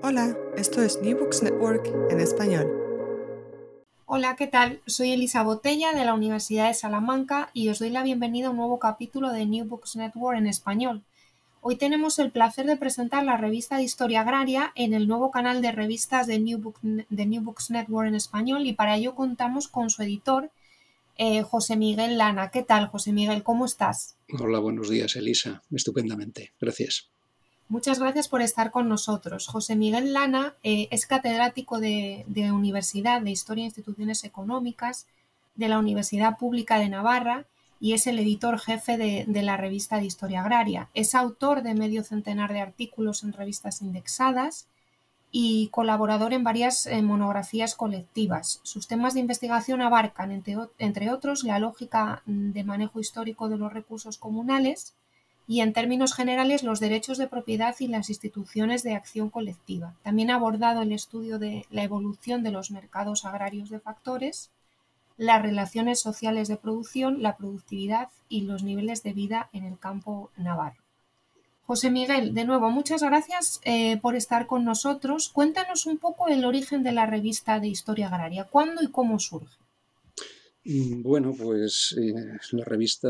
Hola, esto es New Books Network en español. Hola, ¿qué tal? Soy Elisa Botella de la Universidad de Salamanca y os doy la bienvenida a un nuevo capítulo de New Books Network en español. Hoy tenemos el placer de presentar la revista de Historia Agraria en el nuevo canal de revistas de New, de New Books Network en español y para ello contamos con su editor, eh, José Miguel Lana. ¿Qué tal, José Miguel? ¿Cómo estás? Hola, buenos días, Elisa. Estupendamente. Gracias. Muchas gracias por estar con nosotros. José Miguel Lana eh, es catedrático de, Universidad de Historia e Instituciones Económicas de la Universidad Pública de Navarra y es el editor jefe de, la revista de Historia Agraria. Es autor de medio centenar de artículos en revistas indexadas y colaborador en varias eh, monografías colectivas. Sus temas de investigación abarcan, entre otros, la lógica de manejo histórico de los recursos comunales, y en términos generales los derechos de propiedad y las instituciones de acción colectiva. También ha abordado el estudio de la evolución de los mercados agrarios de factores, las relaciones sociales de producción, la productividad y los niveles de vida en el campo navarro. José Miguel, de nuevo, muchas gracias eh, por estar con nosotros. Cuéntanos un poco el origen de la revista de Historia Agraria. ¿Cuándo y cómo surge? Mm, bueno, pues eh, la revista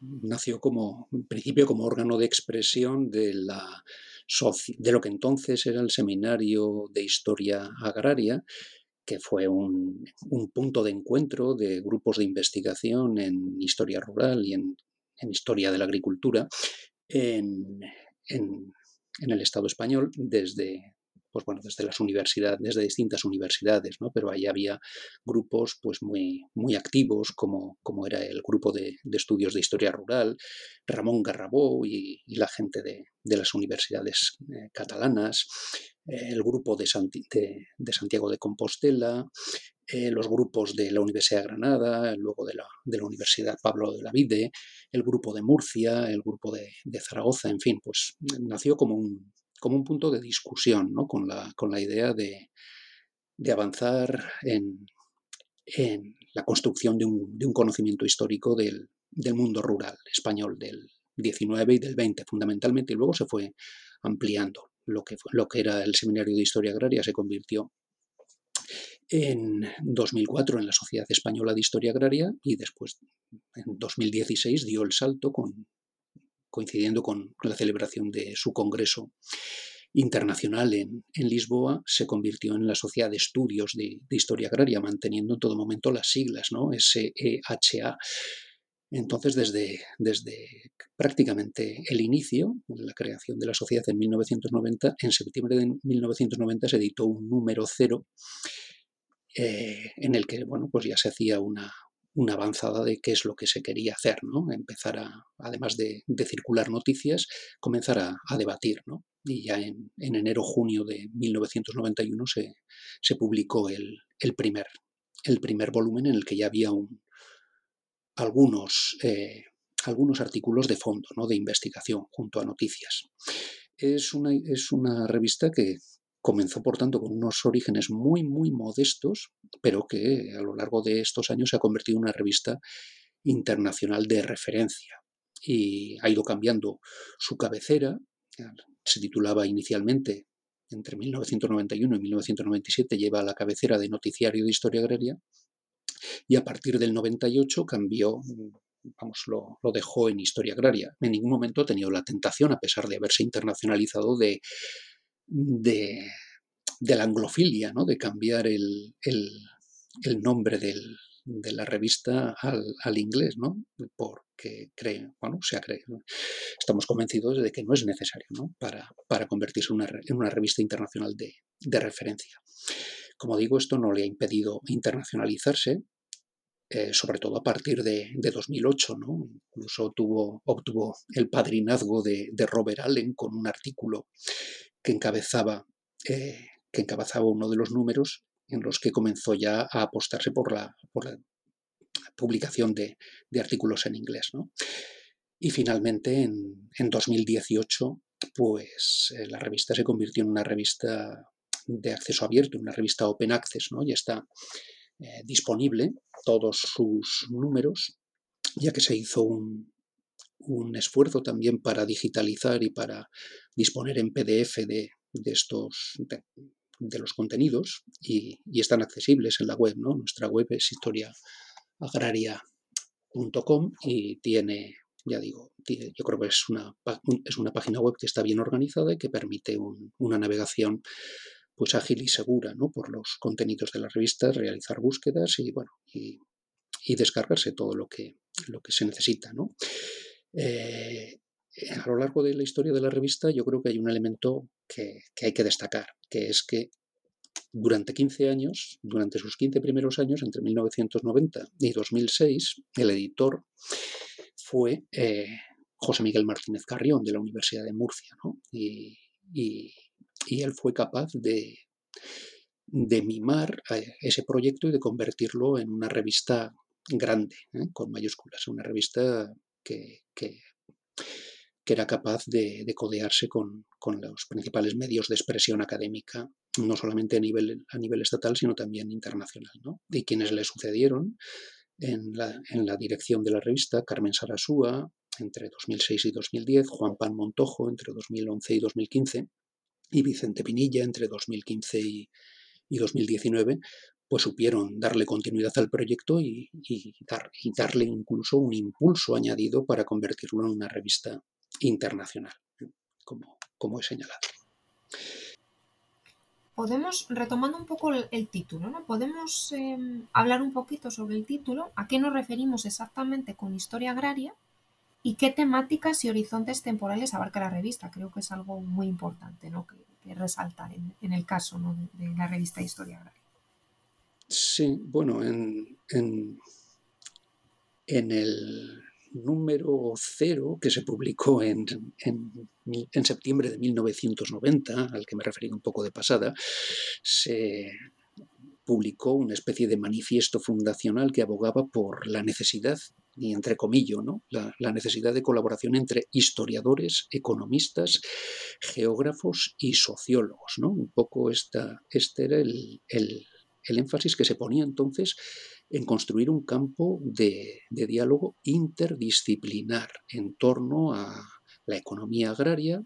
nació como, en principio, como órgano de expresión de, la, de lo que entonces era el Seminario de Historia Agraria, que fue un, punto de encuentro de grupos de investigación en historia rural y en, historia de la agricultura en, en el Estado español desde pues bueno, desde las universidades, desde distintas universidades, ¿no? Pero ahí había grupos pues muy, muy activos, como, como era el grupo de, estudios de historia rural, Ramón Garrabó y, la gente de, las universidades eh, catalanas, eh, el grupo de, de, Santiago de Compostela, eh, los grupos de la Universidad de Granada, luego de la, de la, Universidad Pablo de la Vide, el grupo de Murcia, el grupo de, de Zaragoza, en fin, pues nació como un, como un punto de discusión, ¿no? con, la, con la idea de, avanzar en, la construcción de un, conocimiento histórico del, mundo rural español del 19 y del 20 fundamentalmente, y luego se fue ampliando. Lo que, lo que era el Seminario de Historia Agraria se convirtió en 2004 en la Sociedad Española de Historia Agraria y después en 2016 dio el salto con, coincidiendo con la celebración de su congreso internacional en, Lisboa, se convirtió en la Sociedad de Estudios de, Historia Agraria, manteniendo en todo momento las siglas, ¿no? SEHA. Entonces, desde, desde prácticamente el inicio, la creación de la sociedad en 1990, en septiembre de 1990 se editó un número cero eh, en el que bueno, pues ya se hacía una, una avanzada de qué es lo que se quería hacer, ¿no? Empezar a, además de, circular noticias, comenzar a, debatir, ¿no? Y ya en, enero-junio de 1991 se, se publicó el, primer, el primer volumen en el que ya había un, algunos, eh, algunos artículos de fondo, ¿no? De investigación junto a noticias. Es una, es una revista que, Comenzó, por tanto, con unos orígenes muy, muy modestos, pero que a lo largo de estos años se ha convertido en una revista internacional de referencia y ha ido cambiando su cabecera. Se titulaba inicialmente, entre 1991 y 1997, lleva la cabecera de Noticiario de Historia Agraria y a partir del 98 cambió vamos, lo, lo, dejó en historia agraria. En ningún momento ha tenido la tentación, a pesar de haberse internacionalizado, de de, la anglofilia, ¿no? de cambiar el, nombre de la revista al, inglés, ¿no? porque cree, bueno, se estamos convencidos de que no es necesario Para, para, convertirse en una, revista internacional de, referencia. Como digo, esto no le ha impedido internacionalizarse, eh, sobre todo a partir de, 2008. ¿no? Incluso tuvo, obtuvo el padrinazgo de, Robert Allen con un artículo que encabezaba, eh, que encabezaba uno de los números en los que comenzó ya a apostarse por la, por la publicación de, artículos en inglés. Y finalmente, en, 2018, pues eh, la revista se convirtió en una revista de acceso abierto, una revista open access, ¿no? y está eh, disponible todos sus números, ya que se hizo un, esfuerzo también para digitalizar y para disponer en PDF de, estos de, los contenidos y, y, están accesibles en la web, ¿no? Nuestra web es historia agraria.com y tiene, ya digo, yo creo que es una, es una página web que está bien organizada y que permite una navegación pues ágil y segura ¿no? por los contenidos de las revistas, realizar búsquedas y bueno y, descargarse todo lo que, lo que se necesita. ¿no? Eh, a lo largo de la historia de la revista yo creo que hay un elemento que, hay que destacar, que es que durante 15 años, durante sus 15 primeros años, entre 1990 y 2006, el editor fue eh, José Miguel Martínez Carrión de la Universidad de Murcia, y, él fue capaz de, mimar eh, ese proyecto y de convertirlo en una revista grande, con mayúsculas, una revista que, que era capaz de, codearse con, los principales medios de expresión académica, no solamente a nivel, a nivel estatal, sino también internacional. Y quienes le sucedieron en la, en la dirección de la revista, Carmen Sarasúa, entre 2006 y 2010, Juan Pan Montojo, entre 2011 y 2015, y Vicente Pinilla, entre 2015 y, 2019, pues supieron darle continuidad al proyecto y, dar, y, darle incluso un impulso añadido para convertirlo en una revista internacional, como, he señalado. Podemos, retomando un poco el, título. Podemos em, hablar un poquito sobre el título, a qué nos referimos exactamente con historia agraria y qué temáticas y horizontes temporales abarca la revista. Creo que es algo muy importante ¿no? que, resaltar en, el caso de, la revista Historia Agraria. Sí, bueno, en, en, en el número cero que se publicó en, en, septiembre de 1990, al que me referí un poco de pasada, se publicó una especie de manifiesto fundacional que abogaba por la necesidad, y entre comillas, ¿no? la, necesidad de colaboración entre historiadores, economistas, geógrafos y sociólogos. ¿no? Un poco esta, este era el, el, el énfasis que se ponía entonces en construir un campo de, diálogo interdisciplinar en torno a la economía agraria,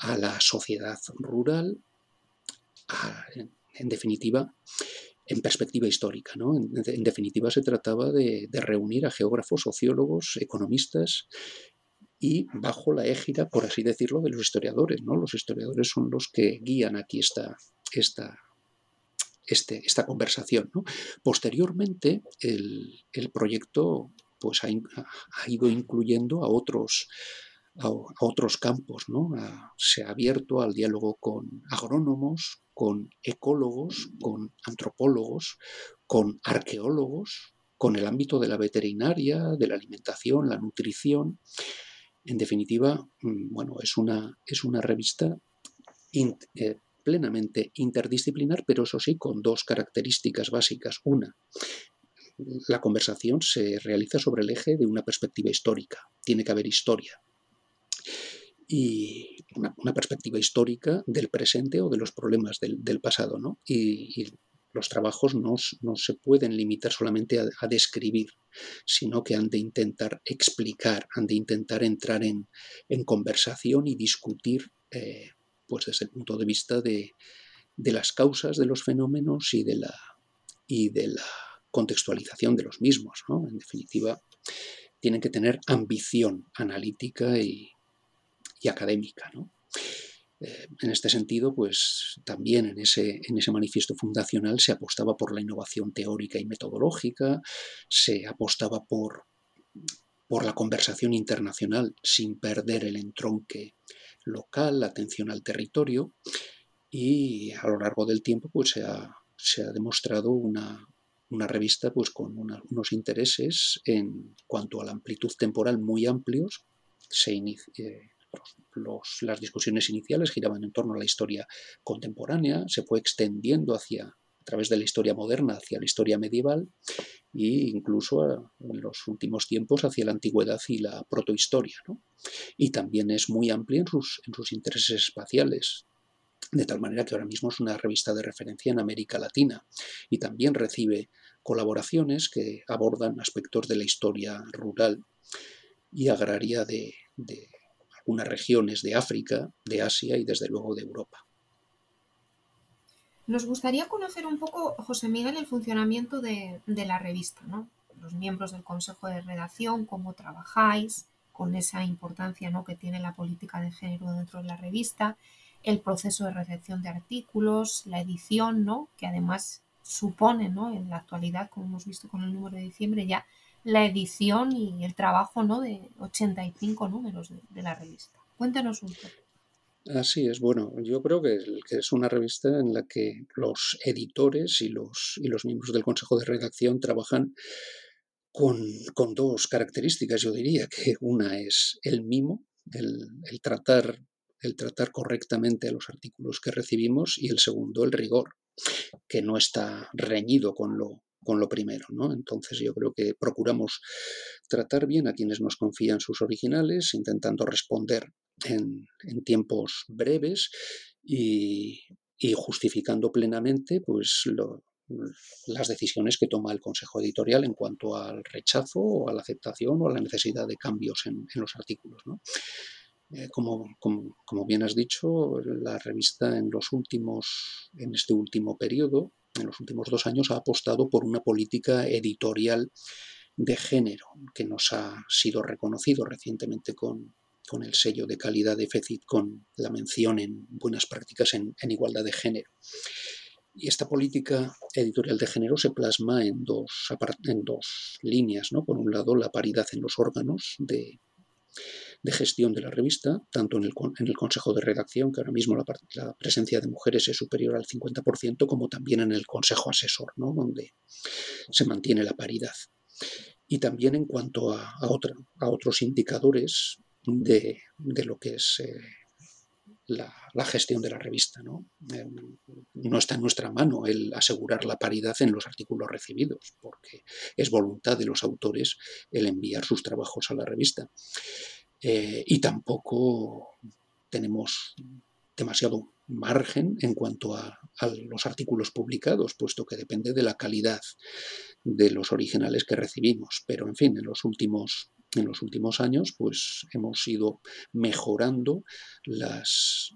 a la sociedad rural, en, definitiva, en perspectiva histórica. ¿no? En, definitiva, se trataba de, reunir a geógrafos, sociólogos, economistas y bajo la égida, por así decirlo, de los historiadores. ¿no? Los historiadores son los que guían aquí esta, esta, este, esta conversación. Posteriormente, el, proyecto pues, ha, ido incluyendo a otros, a, otros campos. se ha abierto al diálogo con agrónomos, con ecólogos, con antropólogos, con arqueólogos, con el ámbito de la veterinaria, de la alimentación, la nutrición. En definitiva, mm, bueno, es una, es una revista eh, plenamente interdisciplinar, pero eso sí, con dos características básicas. Una, la conversación se realiza sobre el eje de una perspectiva histórica. Tiene que haber historia. Y una, perspectiva histórica del presente o de los problemas del, pasado. ¿no? Y, los trabajos no, se pueden limitar solamente a, describir, sino que han de intentar explicar, han de intentar entrar en, conversación y discutir eh, pues desde el punto de vista de, las causas de los fenómenos y de la, y de la contextualización de los mismos. En definitiva, tienen que tener ambición analítica y, académica. Eh, en este sentido, pues también en ese, en ese manifiesto fundacional se apostaba por la innovación teórica y metodológica, se apostaba por, por la conversación internacional sin perder el entronque local, atención al territorio, y a lo largo del tiempo pues se ha, se ha demostrado una, una revista pues con unos intereses en cuanto a la amplitud temporal muy amplios. Se eh, las discusiones iniciales giraban en torno a la historia contemporánea, se fue extendiendo hacia, través de la historia moderna hacia la historia medieval e incluso en los últimos tiempos hacia la antigüedad y la protohistoria. Y también es muy amplia en sus intereses espaciales, de tal manera que ahora mismo es una revista de referencia en América Latina y también recibe colaboraciones que abordan aspectos de la historia rural y agraria de, algunas regiones de África, de Asia y desde luego de Europa. Nos gustaría conocer un poco, José Miguel, el funcionamiento de, la revista, ¿no? Los miembros del Consejo de Redacción, cómo trabajáis, con esa importancia ¿no? que tiene la política de género dentro de la revista, el proceso de recepción de artículos, la edición, ¿no? que además supone ¿no? en la actualidad, como hemos visto con el número de diciembre, ya la edición y el trabajo ¿no? de 85 números de, la revista. Cuéntanos un poco. Así es, bueno, yo creo que, es una revista en la que los editores y los, y los miembros del consejo de redacción trabajan con, dos características, yo diría, que una es el mimo, el, el, tratar, el tratar correctamente a los artículos que recibimos y el segundo, el rigor, que no está reñido con lo, con lo primero. ¿no? Entonces yo creo que procuramos tratar bien a quienes nos confían sus originales, intentando responder en, tiempos breves y, justificando plenamente pues, las decisiones que toma el Consejo Editorial en cuanto al rechazo o a la aceptación o a la necesidad de cambios en, los artículos. Eh, como, como, bien has dicho, la revista en los últimos, en este último periodo, en los últimos dos años, ha apostado por una política editorial de género que nos ha sido reconocido recientemente con, con el sello de calidad de FECIT, con la mención en buenas prácticas en, igualdad de género. Y esta política editorial de género se plasma en dos, en dos líneas. ¿no? Por un lado, la paridad en los órganos de, de gestión de la revista, tanto en el, en el Consejo de Redacción, que ahora mismo la, presencia de mujeres es superior al 50%, como también en el Consejo Asesor, ¿no? donde se mantiene la paridad. Y también en cuanto a, a, otros indicadores de, de, lo que es eh, la, gestión de la revista. ¿no? Eh, no está en nuestra mano el asegurar la paridad en los artículos recibidos, porque es voluntad de los autores el enviar sus trabajos a la revista. Eh, y tampoco tenemos demasiado margen en cuanto a, los artículos publicados, puesto que depende de la calidad de los originales que recibimos. Pero, en fin, en los últimos, en los últimos años, pues hemos ido mejorando los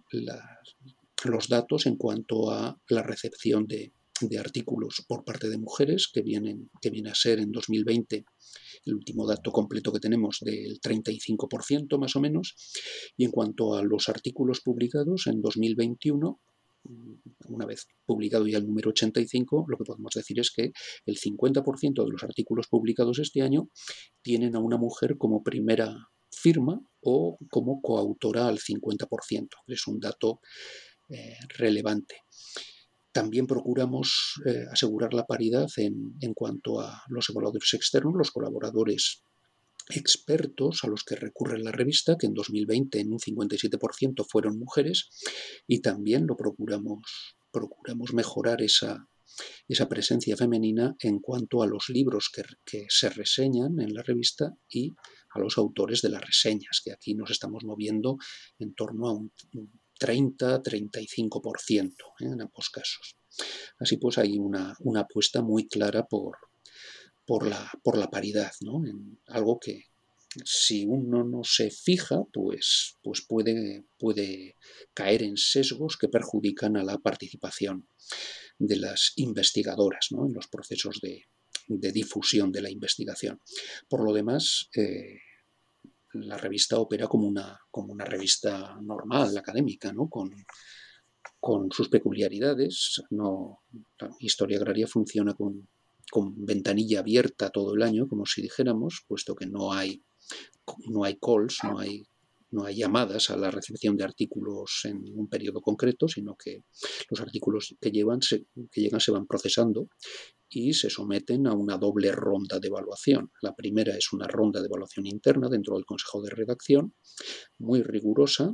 datos en cuanto a la recepción de, de artículos por parte de mujeres, que, vienen, que viene a ser en 2020 el último dato completo que tenemos del 35% más o menos. Y en cuanto a los artículos publicados en 2021, una vez publicado ya el número 85, lo que podemos decir es que el 50% de los artículos publicados este año tienen a una mujer como primera firma o como coautora al 50%. Es un dato eh, relevante. También procuramos eh, asegurar la paridad en, cuanto a los evaluadores externos, los colaboradores expertos a los que recurre la revista, que en 2020 en un 57% fueron mujeres, y también lo procuramos, procuramos mejorar esa, esa presencia femenina en cuanto a los libros que, que, se reseñan en la revista y a los autores de las reseñas, que aquí nos estamos moviendo en torno a un 30-35% ¿eh? en ambos casos. Así pues hay una, apuesta muy clara por, por, la, por la paridad, ¿no? algo que si uno no se fija, pues, pues puede, puede caer en sesgos que perjudican a la participación de las investigadoras ¿no? en los procesos de, difusión de la investigación. Por lo demás, eh, la revista opera como una, como una revista normal, académica, ¿no? con, con sus peculiaridades. No, la historia agraria funciona con, con, ventanilla abierta todo el año, como si dijéramos, puesto que no hay, no hay calls, no hay no hay llamadas a la recepción de artículos en un periodo concreto, sino que los artículos que, que llegan se van procesando y se someten a una doble ronda de evaluación. La primera es una ronda de evaluación interna dentro del Consejo de Redacción, muy rigurosa,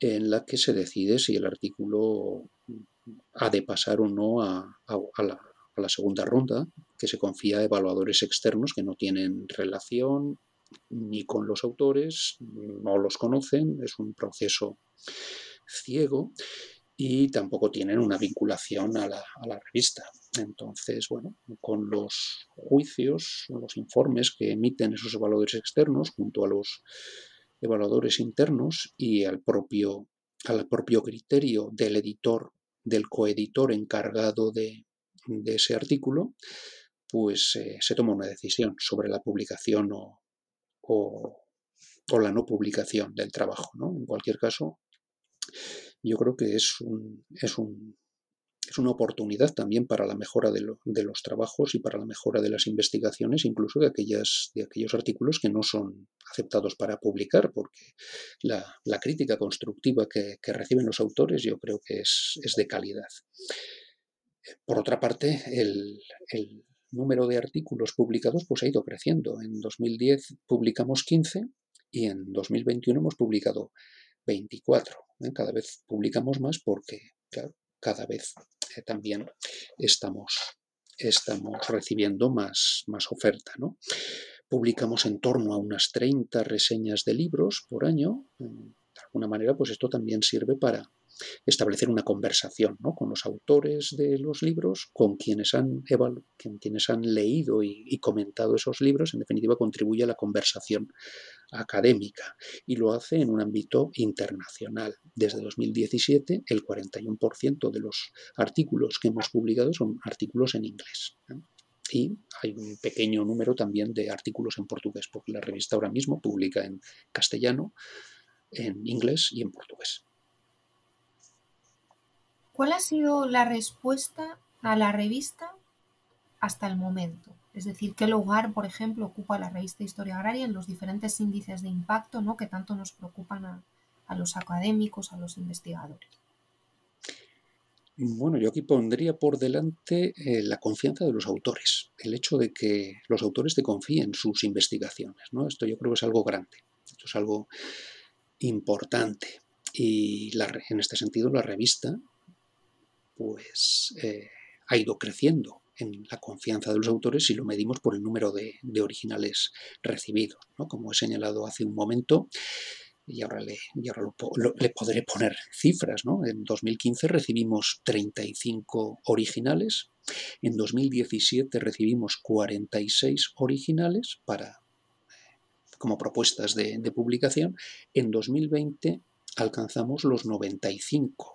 en la que se decide si el artículo ha de pasar o no a la segunda ronda, que se confía a evaluadores externos que no tienen relación ni con los autores, no los conocen, es un proceso ciego y tampoco tienen una vinculación a la, revista. Entonces, bueno, con los juicios, los informes que emiten esos evaluadores externos junto a los evaluadores internos y al propio, al propio criterio del editor, del coeditor encargado de, ese artículo, pues eh, se toma una decisión sobre la publicación o, o, la no publicación del trabajo. ¿no? En cualquier caso, yo creo que es, un, es, un, es una oportunidad también para la mejora de, los trabajos y para la mejora de las investigaciones, incluso de, aquellas, de aquellos artículos que no son aceptados para publicar, porque la, crítica constructiva que, reciben los autores yo creo que es, es de calidad. Por otra parte, el número de artículos publicados pues ha ido creciendo. En 2010 publicamos 15 y en 2021 hemos publicado 24. ¿eh? Cada vez publicamos más porque, cada vez eh, también estamos, estamos recibiendo más, más oferta. ¿no? Publicamos en torno a unas 30 reseñas de libros por año. De alguna manera, pues esto también sirve para establecer una conversación ¿no? con los autores de los libros, con quienes han, leído y, comentado esos libros, en definitiva contribuye a la conversación académica y lo hace en un ámbito internacional. Desde 2017 el 41% de los artículos que hemos publicado son artículos en inglés. Y hay un pequeño número también de artículos en portugués, porque la revista ahora mismo publica en castellano, en inglés y en portugués. ¿Cuál ha sido la respuesta a la revista hasta el momento? Es decir, ¿qué lugar, por ejemplo, ocupa la revista Historia Agraria en los diferentes índices de impacto ¿no? que tanto nos preocupan a, los académicos, a los investigadores? Bueno, yo aquí pondría por delante eh, la confianza de los autores, el hecho de que los autores te confíen en sus investigaciones. ¿no? Esto yo creo que es algo grande, esto es algo importante. Y en este sentido la revista pues eh, ha ido creciendo en la confianza de los autores si lo medimos por el número de, originales recibidos. ¿no? Como he señalado hace un momento, y ahora, le, le podré poner cifras. ¿no? En 2015 recibimos 35 originales, en 2017 recibimos 46 originales para, como propuestas de publicación, en 2020 alcanzamos los 95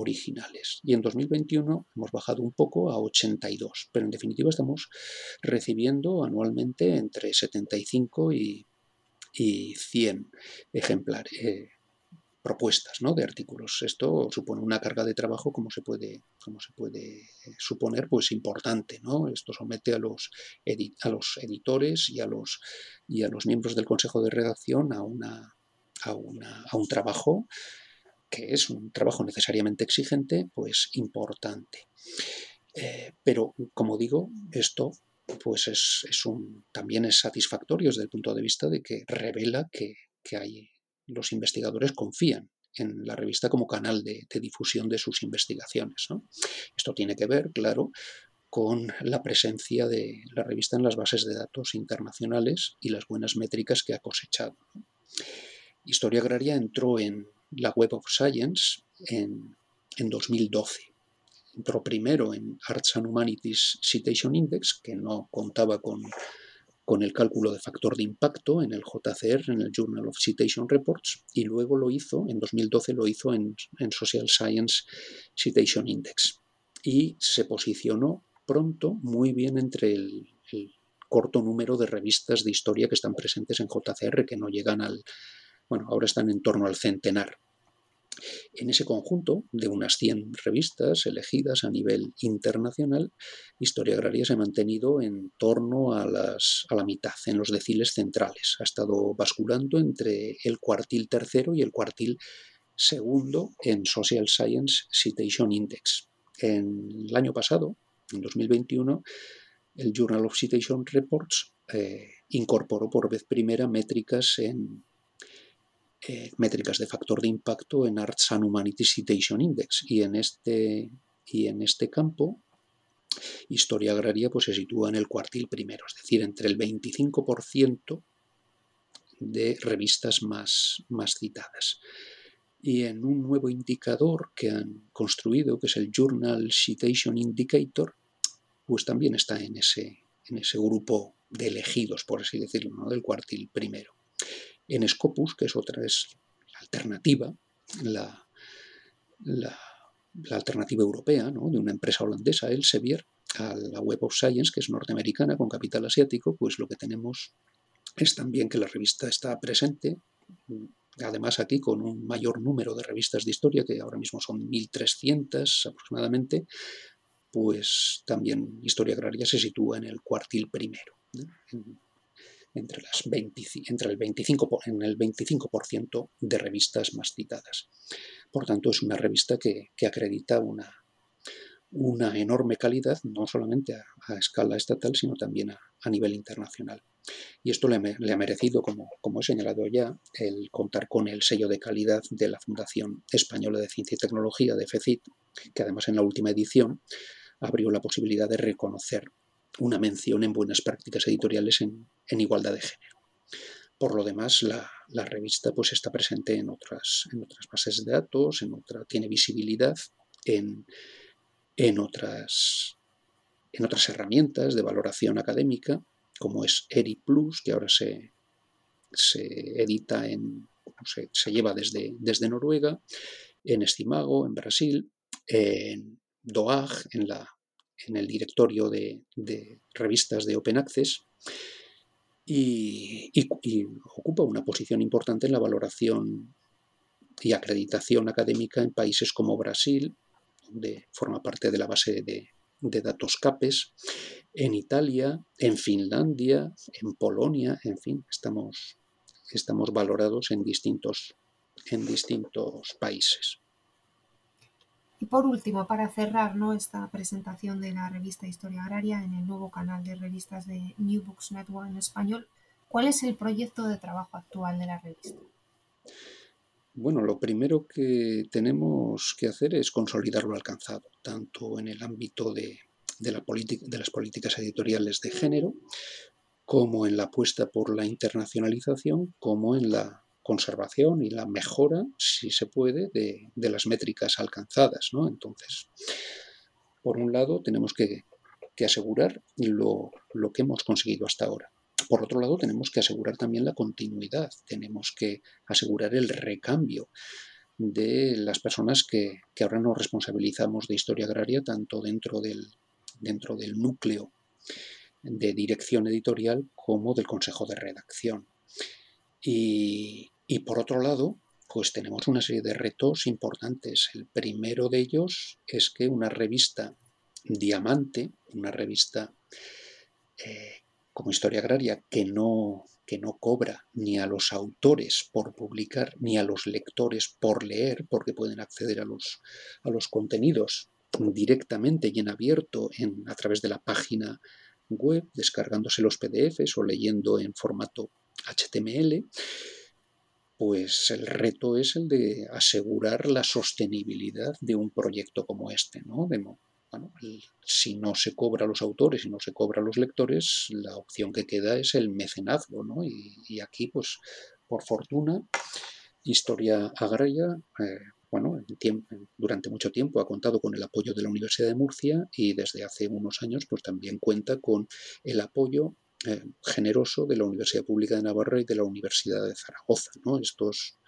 originales. Y en 2021 hemos bajado un poco a 82, pero en definitiva estamos recibiendo anualmente entre 75 y, 100 ejemplares. Eh, propuestas de artículos. Esto supone una carga de trabajo, como se puede, como se puede eh, suponer, pues importante. Esto somete a los, a los editores y a los, y a los miembros del Consejo de Redacción a, una, a, una, a un trabajo que es un trabajo necesariamente exigente, pues importante. Eh, pero, como digo, esto pues es, un, también es satisfactorio desde el punto de vista de que revela que, hay, los investigadores confían en la revista como canal de, difusión de sus investigaciones. Esto tiene que ver, claro, con la presencia de la revista en las bases de datos internacionales y las buenas métricas que ha cosechado. Historia Agraria entró en la Web of Science en, 2012. Entró primero en Arts and Humanities Citation Index, que no contaba con, con el cálculo de factor de impacto en el JCR, en el Journal of Citation Reports, y luego lo hizo, en 2012 lo hizo en, Social Science Citation Index. Y se posicionó pronto muy bien entre el, corto número de revistas de historia que están presentes en JCR, que no llegan al, bueno, ahora están en torno al centenar. En ese conjunto de unas 100 revistas elegidas a nivel internacional, Historia Agraria se ha mantenido en torno a, las, a la mitad, en los deciles centrales. Ha estado basculando entre el cuartil tercero y el cuartil segundo en Social Science Citation Index. En el año pasado, en 2021, el Journal of Citation Reports eh, incorporó por vez primera métricas en eh, métricas de factor de impacto en Arts and Humanities Citation Index y en este y en este campo historia agraria pues se sitúa en el cuartil primero, es decir, entre el 25% de revistas más, más citadas. Y en un nuevo indicador que han construido, que es el Journal Citation Indicator, pues también está en ese, en ese grupo de elegidos, por así decirlo, del cuartil primero. En Scopus, que es otra, es alternativa, la, la, alternativa europea ¿no? de una empresa holandesa, Elsevier, a la Web of Science, que es norteamericana con capital asiático, pues lo que tenemos es también que la revista está presente, además aquí con un mayor número de revistas de historia, que ahora mismo son 1.300 aproximadamente, pues también Historia Agraria se sitúa en el cuartil primero, entre, las entre el 25%, en el 25% de revistas más citadas. Por tanto, es una revista que, acredita una, enorme calidad, no solamente a, escala estatal, sino también a, nivel internacional. Y esto le, ha merecido, como, como, he señalado ya, el contar con el sello de calidad de la Fundación Española de Ciencia y Tecnología, de FECIT, que además en la última edición abrió la posibilidad de reconocer una mención en buenas prácticas editoriales en, igualdad de género. Por lo demás, la, revista pues, está presente en otras, bases de datos, en otra, tiene visibilidad en, en, otras, en otras herramientas de valoración académica, como es ERI Plus, que ahora se, se edita en, se, se lleva desde, desde Noruega, en Estimago, en Brasil, en, DOAG, en, la, en el directorio de, revistas de Open Access, y, ocupa una posición importante en la valoración y acreditación académica en países como Brasil, donde forma parte de la base de, datos CAPES, en Italia, en Finlandia, en Polonia, en fin, estamos, estamos valorados en distintos, en distintos países. Y por último, para cerrar ¿no? esta presentación de la revista Historia Agraria en el nuevo canal de revistas de New Books Network en español, ¿cuál es el proyecto de trabajo actual de la revista? Bueno, lo primero que tenemos que hacer es consolidar lo alcanzado, tanto en el ámbito de, la de las políticas editoriales de género, como en la apuesta por la internacionalización, como en la conservación y la mejora, si se puede, de, las métricas alcanzadas. Entonces, por un lado, tenemos que, asegurar lo, que hemos conseguido hasta ahora. Por otro lado, tenemos que asegurar también la continuidad, tenemos que asegurar el recambio de las personas que, ahora nos responsabilizamos de historia agraria, tanto dentro del, dentro del núcleo de dirección editorial como del consejo de redacción. Y, y por otro lado, pues tenemos una serie de retos importantes. El primero de ellos es que una revista diamante, una revista eh, como Historia Agraria, que no, que no cobra ni a los autores por publicar, ni a los lectores por leer, porque pueden acceder a los, a los contenidos directamente y en abierto a través de la página web, descargándose los PDFs o leyendo en formato HTML pues el reto es el de asegurar la sostenibilidad de un proyecto como este. ¿no? si no se cobra a los autores y no se cobra a los lectores, la opción que queda es el mecenazgo. ¿no? Y, aquí, pues, por fortuna, Historia Agraria, eh, bueno, durante mucho tiempo ha contado con el apoyo de la Universidad de Murcia y desde hace unos años, pues también cuenta con el apoyo eh, generoso de la Universidad Pública de Navarra y de la Universidad de Zaragoza. Estos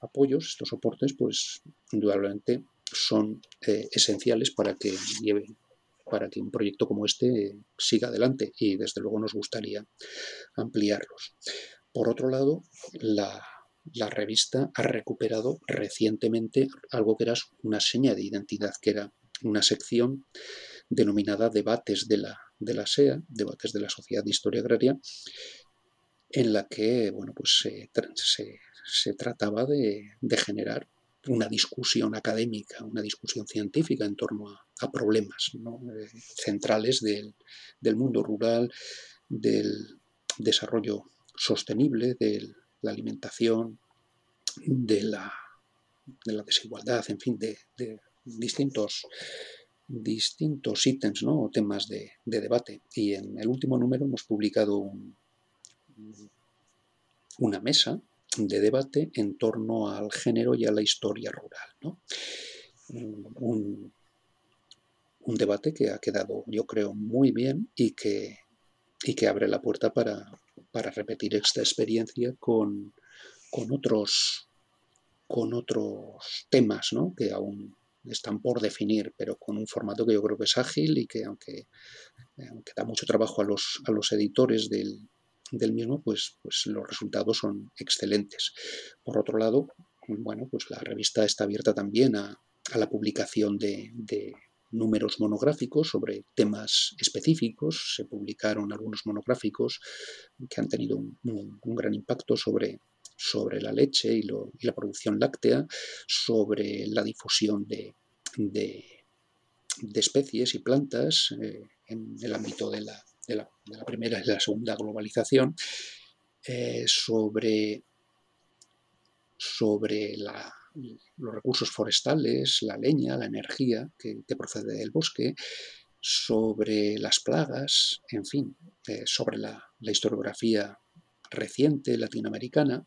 apoyos, estos soportes, pues indudablemente son eh, esenciales para que lleve para que un proyecto como este siga adelante y desde luego nos gustaría ampliarlos. Por otro lado, la, revista ha recuperado recientemente algo que era una seña de identidad, que era una sección denominada Debates de la, de la SEA, Debates de la Sociedad de Historia Agraria, en la que bueno, pues se, trataba de, generar una discusión académica, una discusión científica en torno a, problemas eh, centrales del, mundo rural, del desarrollo sostenible, de la alimentación, de la, de la desigualdad, en fin, de, distintos distintos ítems ¿no? o temas de, debate. Y en el último número hemos publicado una mesa de debate en torno al género y a la historia rural. Un, debate que ha quedado, yo creo, muy bien y que, y que abre la puerta para, para repetir esta experiencia con, con, otros, con otros temas ¿no? que aún están por definir, pero con un formato que yo creo que es ágil y que aunque, aunque da mucho trabajo a los, a los editores del, del mismo, pues, pues los resultados son excelentes. Por otro lado, bueno, pues la revista está abierta también a, la publicación de, números monográficos sobre temas específicos. Se publicaron algunos monográficos que han tenido un, gran impacto sobre, sobre la leche y, la producción láctea, sobre la difusión de, especies y plantas eh, en el ámbito de la, de la, primera y la segunda globalización, eh, sobre, sobre los recursos forestales, la leña, la energía que, procede del bosque, sobre las plagas, en fin, eh, sobre la, historiografía reciente latinoamericana,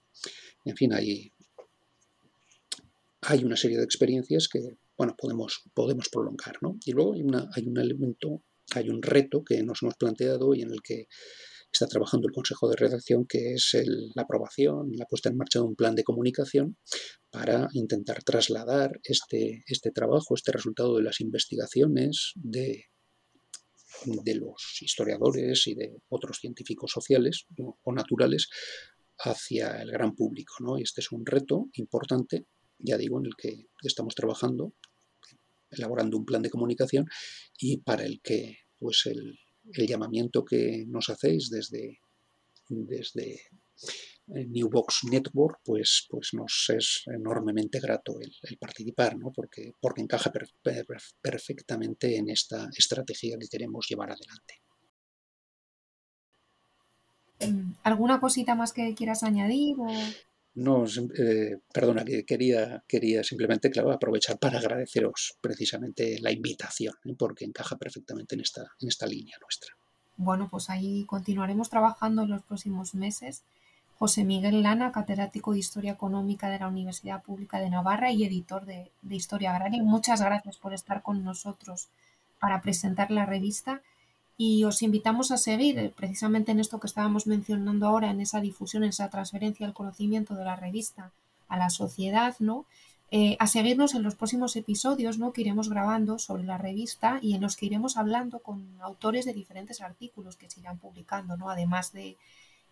en fin, hay, hay una serie de experiencias que bueno, podemos, podemos prolongar. ¿no? Y luego hay, hay un elemento hay un reto que nos hemos planteado y en el que está trabajando el Consejo de Redacción, que es la aprobación, la puesta en marcha de un plan de comunicación para intentar trasladar este, este trabajo, este resultado de las investigaciones de, de los historiadores y de otros científicos sociales o naturales hacia el gran público. ¿no? Y este es un reto importante, ya digo, en el que estamos trabajando elaborando un plan de comunicación y para el que pues el, llamamiento que nos hacéis desde, desde eh, New Box Network, pues, pues nos es enormemente grato el, participar, ¿no? porque, porque encaja perfectamente en esta estrategia que queremos llevar adelante. ¿Alguna cosita más que quieras añadir? O... No, eh, perdona, que quería, quería simplemente, claro, aprovechar para agradeceros precisamente la invitación, ¿eh? porque encaja perfectamente en esta, en esta línea nuestra. Bueno, pues ahí continuaremos trabajando en los próximos meses. José Miguel Lana, catedrático de Historia Económica de la Universidad Pública de Navarra y editor de, Historia Agraria. Muchas gracias por estar con nosotros para presentar la revista y os invitamos a seguir eh, precisamente en esto que estábamos mencionando ahora, en esa difusión, en esa transferencia del conocimiento de la revista a la sociedad, ¿no? Eh, a seguirnos en los próximos episodios ¿no? que iremos grabando sobre la revista y en los que iremos hablando con autores de diferentes artículos que se irán publicando, ¿no? además de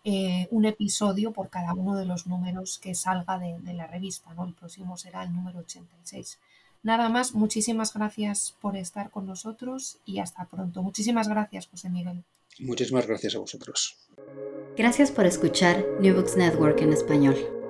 eh, un episodio por cada uno de los números que salga de, de la revista. ¿no? El próximo será el número 86. Nada más, muchísimas gracias por estar con nosotros y hasta pronto. Muchísimas gracias, José Miguel. Muchísimas gracias a vosotros. Gracias por escuchar New Books Network en español.